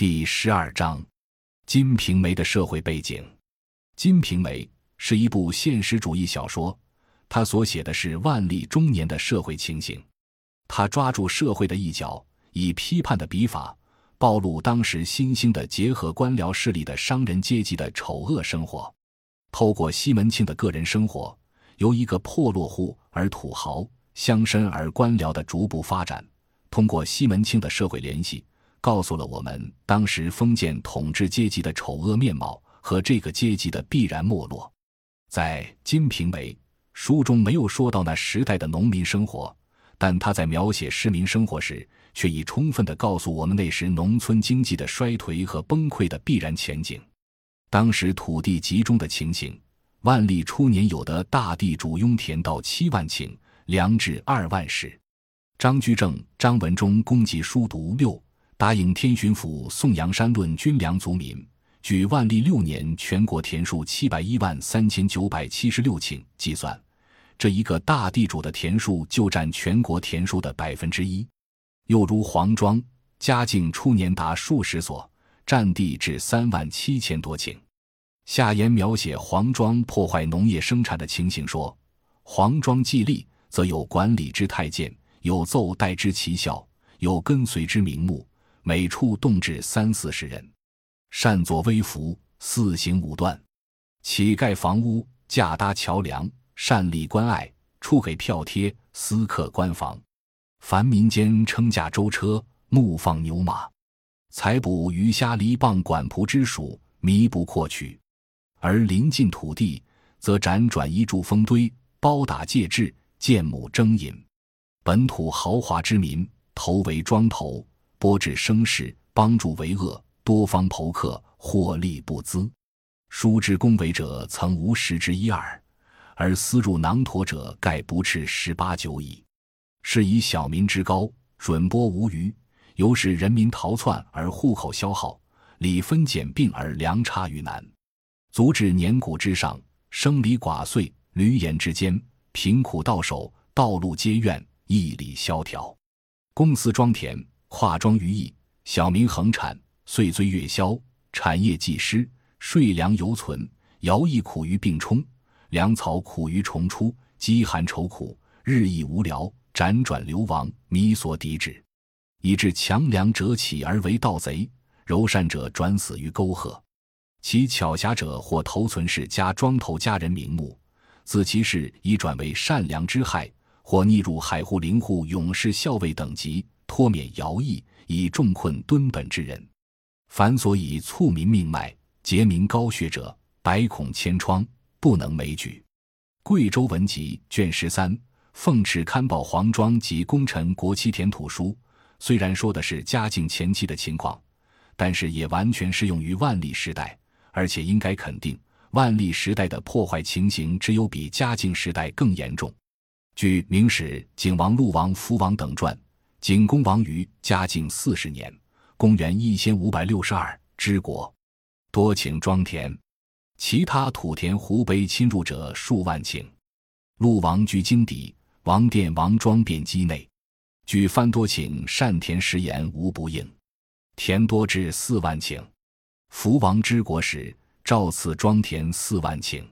第十二章，《金瓶梅》的社会背景，《金瓶梅》是一部现实主义小说，它所写的是万历中年的社会情形。他抓住社会的一角，以批判的笔法，暴露当时新兴的结合官僚势力的商人阶级的丑恶生活。透过西门庆的个人生活，由一个破落户而土豪、乡绅而官僚的逐步发展，通过西门庆的社会联系。告诉了我们当时封建统治阶级的丑恶面貌和这个阶级的必然没落。在《金瓶梅》书中没有说到那时代的农民生活，但他在描写市民生活时，却已充分地告诉我们那时农村经济的衰颓和崩溃的必然前景。当时土地集中的情形，万历初年有的大地主拥田到七万顷，粮至二万石。张居正、张文忠公给书读六。答应天巡抚宋阳山论军粮族民，据万历六年全国田数七百一万三千九百七十六顷计算，这一个大地主的田数就占全国田数的百分之一。又如黄庄，嘉靖初年达数十所，占地至三万七千多顷。下言描写黄庄破坏农业生产的情形说：黄庄既立，则有管理之太监，有奏代之奇效，有跟随之名目。每处动至三四十人，善作微服，四行五断，乞盖房屋，架搭桥梁，善立关隘，出给票贴，私刻官房。凡民间称驾舟车，牧放牛马，采捕鱼虾梨蚌管仆之属，弥不阔取。而临近土地，则辗转一筑封堆，包打戒制，建母征引。本土豪华之民，头为庄头。拨置生事，帮助为恶，多方投客，获利不资。书之恭维者，曾无十之一二，而私入囊橐者，盖不啻十八九矣。是以小民之高，准拨无余，由使人民逃窜而户口消耗，理分简并而粮差于难，足至年谷之上，生离寡碎，闾阎之间，贫苦到手，道路皆怨，义理萧条，公私庄田。跨庄于邑，小民恒产，岁岁月消，产业既失，税粮犹存，徭役苦于并充，粮草苦于重出，饥寒愁苦，日益无聊，辗转流亡，弥所抵止，以致强梁者起而为盗贼，柔善者转死于沟壑，其巧侠者或投存氏家庄头家人名目，自其事已转为善良之害，或逆入海户灵户勇士校尉等级。脱免徭役，以重困敦本之人。凡所以促民命脉、结民高学者，百孔千疮，不能枚举。贵州文集卷十三，奉敕刊报黄庄及功臣国戚田土书。虽然说的是嘉靖前期的情况，但是也完全适用于万历时代，而且应该肯定，万历时代的破坏情形只有比嘉靖时代更严重。据《明史·景王、陆王、福王等传》。景公王于嘉靖四十年（公元一千五百六十二）之国，多请庄田，其他土田湖北侵入者数万顷。陆王居京邸，王殿王庄遍畿内，举藩多顷善田食盐无不应，田多至四万顷。福王之国时，照此庄田四万顷。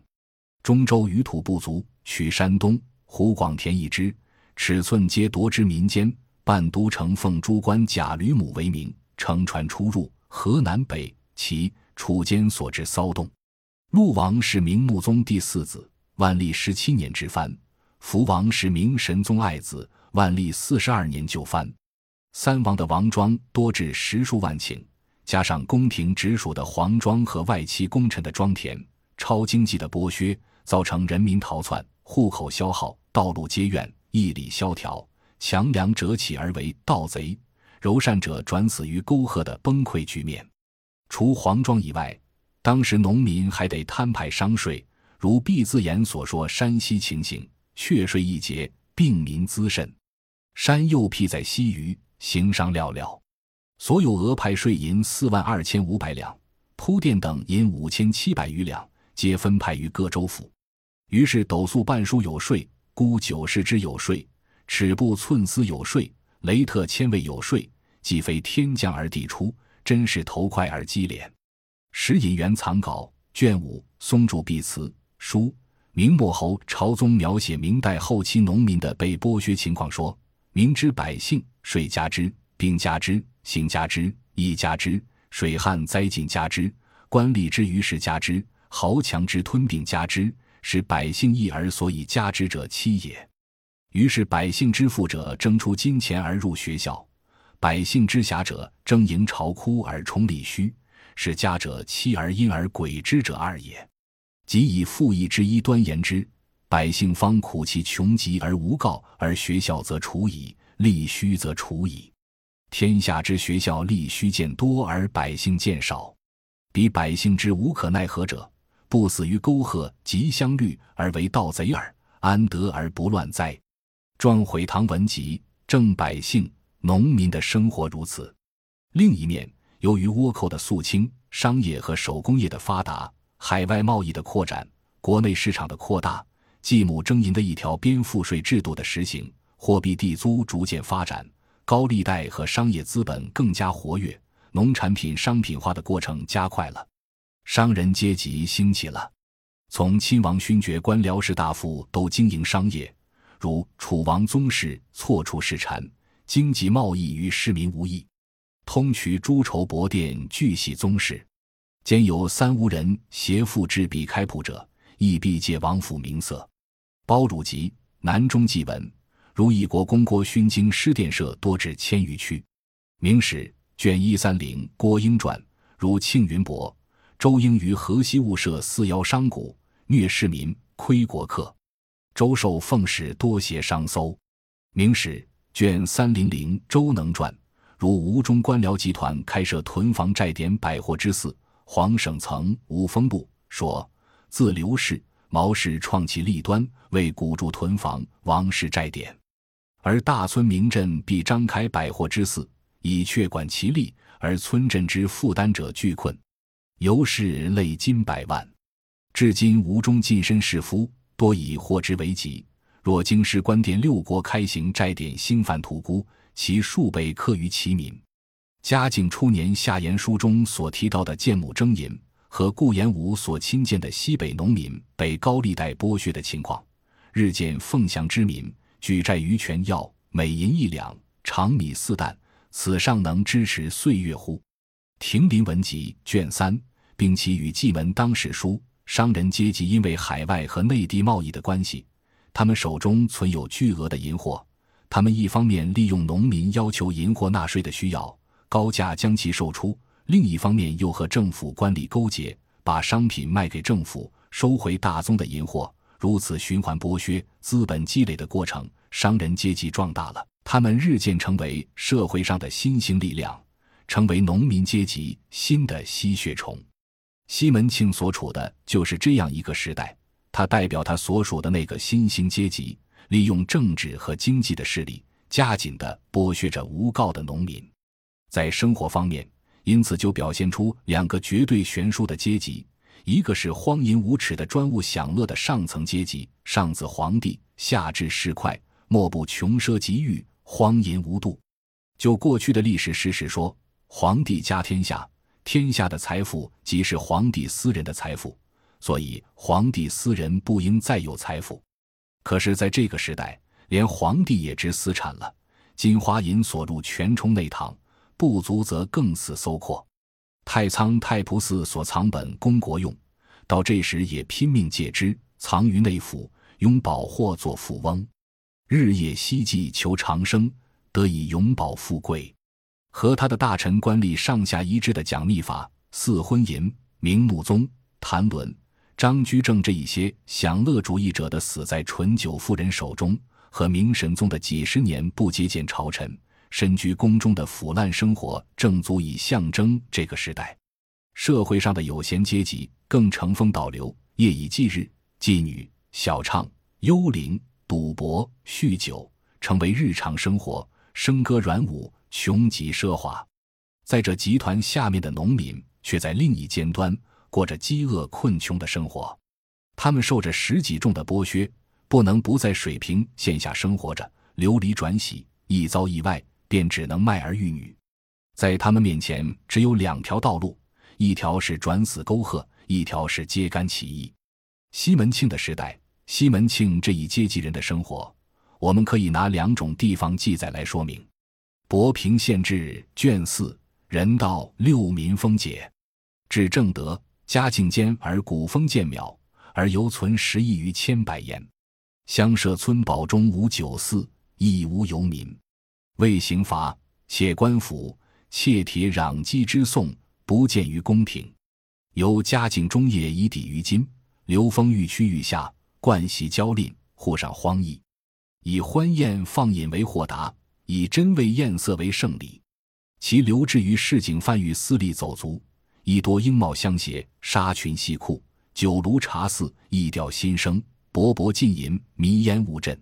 中州余土不足，取山东湖广田一支，尺寸皆夺之民间。半都城奉诸官贾吕母为名，乘船出入河南北齐楚间所致骚动。陆王是明穆宗第四子，万历十七年之藩；福王是明神宗爱子，万历四十二年就藩。三王的王庄多至十数万顷，加上宫廷直属的皇庄和外戚功臣的庄田，超经济的剥削，造成人民逃窜，户口消耗，道路皆怨，义理萧条。强梁者起而为盗贼，柔善者转死于沟壑的崩溃局面。除黄庄以外，当时农民还得摊派商税，如毕自言所说山西情形，却税一节，病民滋甚。山又辟在西隅，行商寥寥。所有额派税银四万二千五百两，铺垫等银五千七百余两，皆分派于各州府。于是斗粟半书有税，估九十之有税。尺布寸丝有税，雷特千位有税，既非天降而地出，真是头快而机廉。石隐元藏稿卷五，松竹碧词书。明末侯朝宗描写明代后期农民的被剥削情况说：明之百姓，税加之，兵加之，刑加之，役加之，水旱灾尽加之，官吏之余事加之，豪强之吞并加之，使百姓义而所以加之者欺也。于是百姓之富者争出金钱而入学校，百姓之狭者争营巢窟而充吏虚，是家者妻而因而鬼之者二也。即以富义之一端言之，百姓方苦其穷极而无告，而学校则处矣，利虚则处矣。天下之学校利虚见多而百姓见少，彼百姓之无可奈何者，不死于沟壑及乡律而为盗贼耳，安得而不乱哉？壮毁唐文集，正百姓农民的生活如此。另一面，由于倭寇的肃清，商业和手工业的发达。海外贸易的扩展，国内市场的扩大，继母征银的一条边赋税制度的实行，货币地租逐渐发展，高利贷和商业资本更加活跃，农产品商品化的过程加快了，商人阶级兴起了。从亲王勋爵官僚士大夫都经营商业，如楚王宗室错处市禅，经济贸易与市民无异，通衢诸筹帛店俱系宗室。兼有三无人携父至彼开铺者，亦必借王府名色。包汝吉南中记文，如一国公郭勋经诗殿社多至千余区。明史卷一三零郭英传，如庆云伯、周英于河西务社四邀商贾，虐市民，亏国客。周受奉使多携商搜。明史卷三零零周能传，如吴中官僚集团开设屯房寨典百货之肆。黄省曾五风部说：“自刘氏、毛氏创其利端，为古筑屯房、王氏寨典；而大村名镇必张开百货之肆，以确管其利，而村镇之负担者俱困，由是累金百万。至今吴中近身士夫多以货之为己。若京师官店六国开行斋典兴贩土孤，其数倍克于其民。”嘉靖初年下言书中所提到的建木征银和顾炎武所亲见的西北农民被高利贷剥削的情况，日见凤翔之民举债于权要，每银一两，长米四担，此尚能支持岁月乎？亭林文集卷三，并其与蓟门当史书，商人阶级因为海外和内地贸易的关系，他们手中存有巨额的银货，他们一方面利用农民要求银货纳税的需要。高价将其售出，另一方面又和政府官吏勾结，把商品卖给政府，收回大宗的银货，如此循环剥削、资本积累的过程，商人阶级壮大了，他们日渐成为社会上的新兴力量，成为农民阶级新的吸血虫。西门庆所处的就是这样一个时代，他代表他所属的那个新兴阶级，利用政治和经济的势力，加紧地剥削着无告的农民。在生活方面，因此就表现出两个绝对悬殊的阶级：一个是荒淫无耻的专务享乐的上层阶级，上自皇帝，下至市侩，莫不穷奢极欲，荒淫无度。就过去的历史事实说，皇帝家天下，天下的财富即是皇帝私人的财富，所以皇帝私人不应再有财富。可是，在这个时代，连皇帝也知私产了，金花银所入全充内堂。不足则更似搜括，太仓太仆寺所藏本供国用，到这时也拼命借之，藏于内府，拥宝货作富翁，日夜希冀求长生，得以永保富贵。和他的大臣官吏上下一致的讲秘法，四婚淫，明穆宗、谭伦、张居正这一些享乐主义者的死在醇酒妇人手中，和明神宗的几十年不接见朝臣。身居宫中的腐烂生活，正足以象征这个时代。社会上的有闲阶级更乘风倒流，夜以继日，妓女、小唱、幽灵、赌博、酗酒，成为日常生活。笙歌软舞，穷极奢华。在这集团下面的农民，却在另一尖端过着饥饿困穷的生活。他们受着十几重的剥削，不能不在水平线下生活着，流离转徙，一遭意外。便只能卖儿育女，在他们面前只有两条道路：一条是转死沟壑，一条是揭竿起义。西门庆的时代，西门庆这一阶级人的生活，我们可以拿两种地方记载来说明：《博平县志》卷四，人道六民丰解，至正德，嘉靖间而古风渐渺，而犹存十亿余千百言。乡社村堡中无酒肆，亦无游民。为刑罚，且官府窃铁壤积之讼，不见于宫廷。由嘉靖中叶以抵于今，流风愈趋愈下，冠袭骄吝，户上荒逸。以欢宴放饮为豁达，以真味艳色为盛礼。其流至于市井贩与私利走卒，亦多缨帽相携，纱裙细裤，酒炉茶肆，意调新声。勃勃浸淫，迷烟雾阵，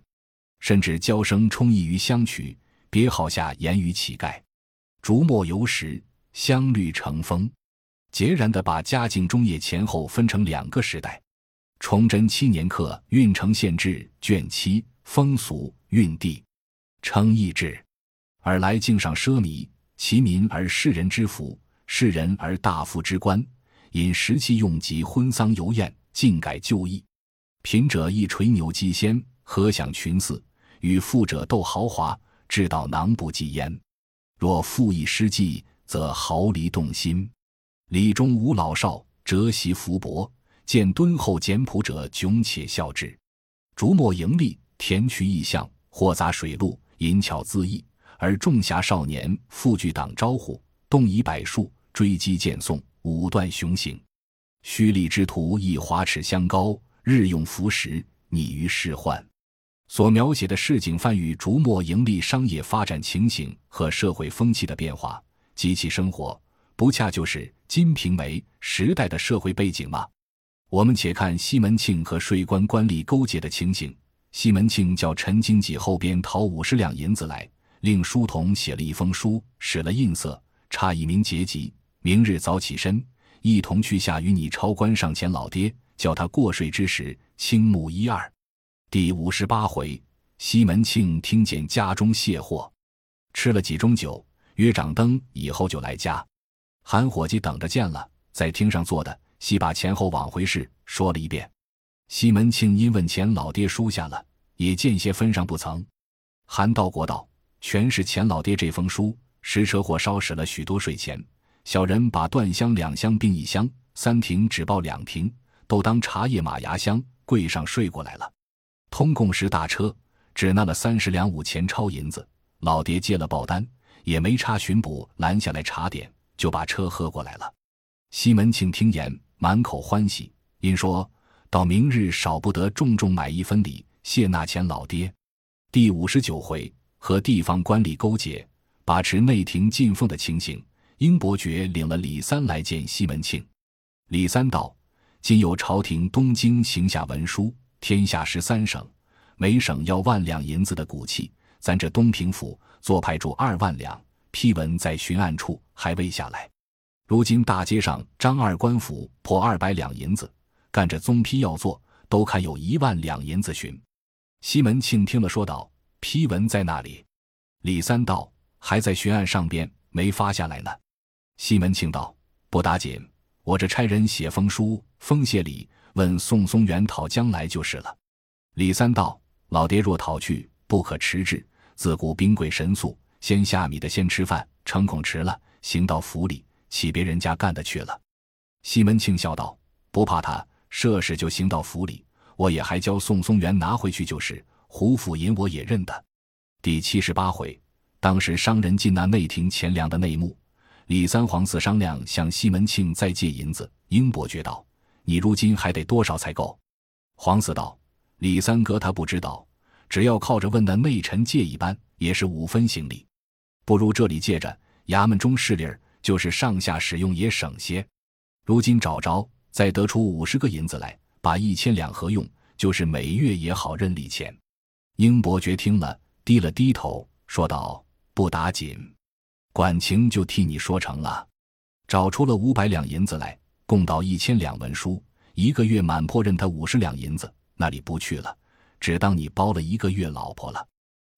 甚至娇声充溢于香曲，别号下言于乞丐。竹墨游时，香绿成风，截然地把嘉靖中叶前后分成两个时代。崇祯七年刻《运城县志》卷七，风俗运地，称义志，尔来敬上奢靡，其民而世人之福，世人而大夫之官，饮食器用及婚丧游宴，尽改旧义。贫者亦垂牛击仙，何享群祀；与富者斗豪华，至道囊不及焉。若富亦失计，则豪离动心。礼中无老少，折席福薄；见敦厚简朴者，迥且笑之。竹墨盈利，填渠异象，或杂水陆，淫巧恣意；而众侠少年，复具党招呼，动以百数，追击剑送，武断雄行。虚力之徒亦华齿相高。日用服食，拟于世患。所描写的市井贩与逐末盈利商业发展情形和社会风气的变化及其生活，不恰就是《金瓶梅》时代的社会背景吗？我们且看西门庆和税官官吏勾结的情形。西门庆叫陈经济后边讨五十两银子来，令书童写了一封书，使了印色，差一名节籍，明日早起身，一同去下与你超官上前老爹。叫他过税之时，倾慕一二。第五十八回，西门庆听见家中卸货，吃了几盅酒，约掌灯以后就来家，喊伙计等着见了，在厅上坐的，细把前后往回事说了一遍。西门庆因问钱老爹输下了，也间歇分上不曾。韩道国道，全是钱老爹这封书，实车火烧使了许多税钱，小人把断香两箱并一箱，三亭只报两亭。都当茶叶马牙香柜上睡过来了，通共十大车，只拿了三十两五钱钞银子。老爹接了报单，也没差巡捕拦下来查点，就把车喝过来了。西门庆听言，满口欢喜，因说到明日少不得重重买一分礼，谢纳钱老爹。第五十九回和地方官吏勾结，把持内廷进奉的情形，英伯爵领了李三来见西门庆。李三道。今有朝廷东京行下文书，天下十三省，每省要万两银子的骨器。咱这东平府做派驻二万两，批文在巡案处还未下来。如今大街上张二官府破二百两银子，干着宗批要做，都看有一万两银子巡。西门庆听了说道：“批文在那里？”李三道：“还在巡案上边，没发下来呢。”西门庆道：“不打紧。”我这差人写封书，封谢礼，问宋松元讨将来就是了。李三道：“老爹若讨去，不可迟滞。自古兵贵神速，先下米的先吃饭，诚恐迟了，行到府里，岂别人家干的去了？”西门庆笑道：“不怕他，设使就行到府里，我也还教宋松元拿回去就是。胡府银我也认得。”第七十八回，当时商人进那内廷钱粮的内幕。李三皇四商量向西门庆再借银子，英伯爵道：“你如今还得多少才够？”黄四道：“李三哥他不知道，只要靠着问那内臣借一般，也是五分行李，不如这里借着，衙门中势力儿，就是上下使用也省些。如今找着，再得出五十个银子来，把一千两合用，就是每月也好认礼钱。”英伯爵听了，低了低头，说道：“不打紧。”管情就替你说成了，找出了五百两银子来，共到一千两文书，一个月满破认他五十两银子，那里不去了，只当你包了一个月老婆了。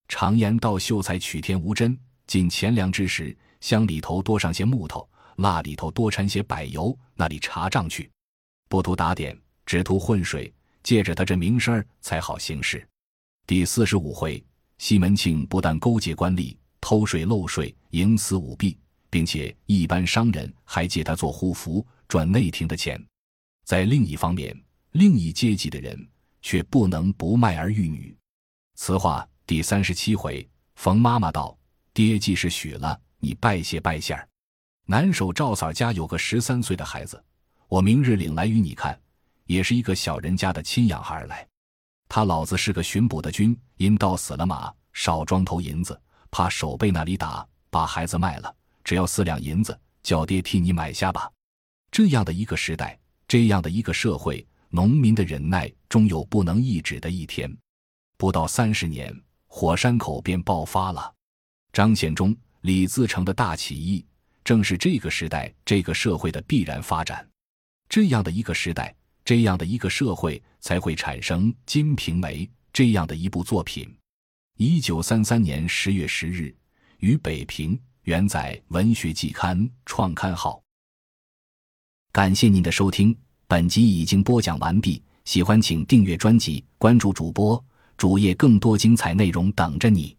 常言道：秀才取天无真。进钱粮之时，香里头多上些木头，蜡里头多掺些柏油，那里查账去，不图打点，只图混水，借着他这名声儿才好行事。第四十五回，西门庆不但勾结官吏，偷税漏税，营私舞弊，并且一般商人还借他做护符，赚内廷的钱。在另一方面，另一阶级的人却不能不卖儿育女。此话第三十七回，冯妈妈道：“爹既是许了，你拜谢拜谢儿。南首赵嫂家有个十三岁的孩子，我明日领来与你看，也是一个小人家的亲养孩儿来。他老子是个巡捕的军，因到死了马，少装头银子，怕手被那里打，把孩子卖了，只要四两银子，叫爹替你买下吧。这样的一个时代，这样的一个社会，农民的忍耐终有不能抑制的一天。”不到三十年，火山口便爆发了。张献忠、李自成的大起义，正是这个时代、这个社会的必然发展。这样的一个时代，这样的一个社会，才会产生《金瓶梅》这样的一部作品。一九三三年十月十日，于北平，原载《文学季刊》创刊号。感谢您的收听，本集已经播讲完毕。喜欢请订阅专辑，关注主播。主页更多精彩内容等着你。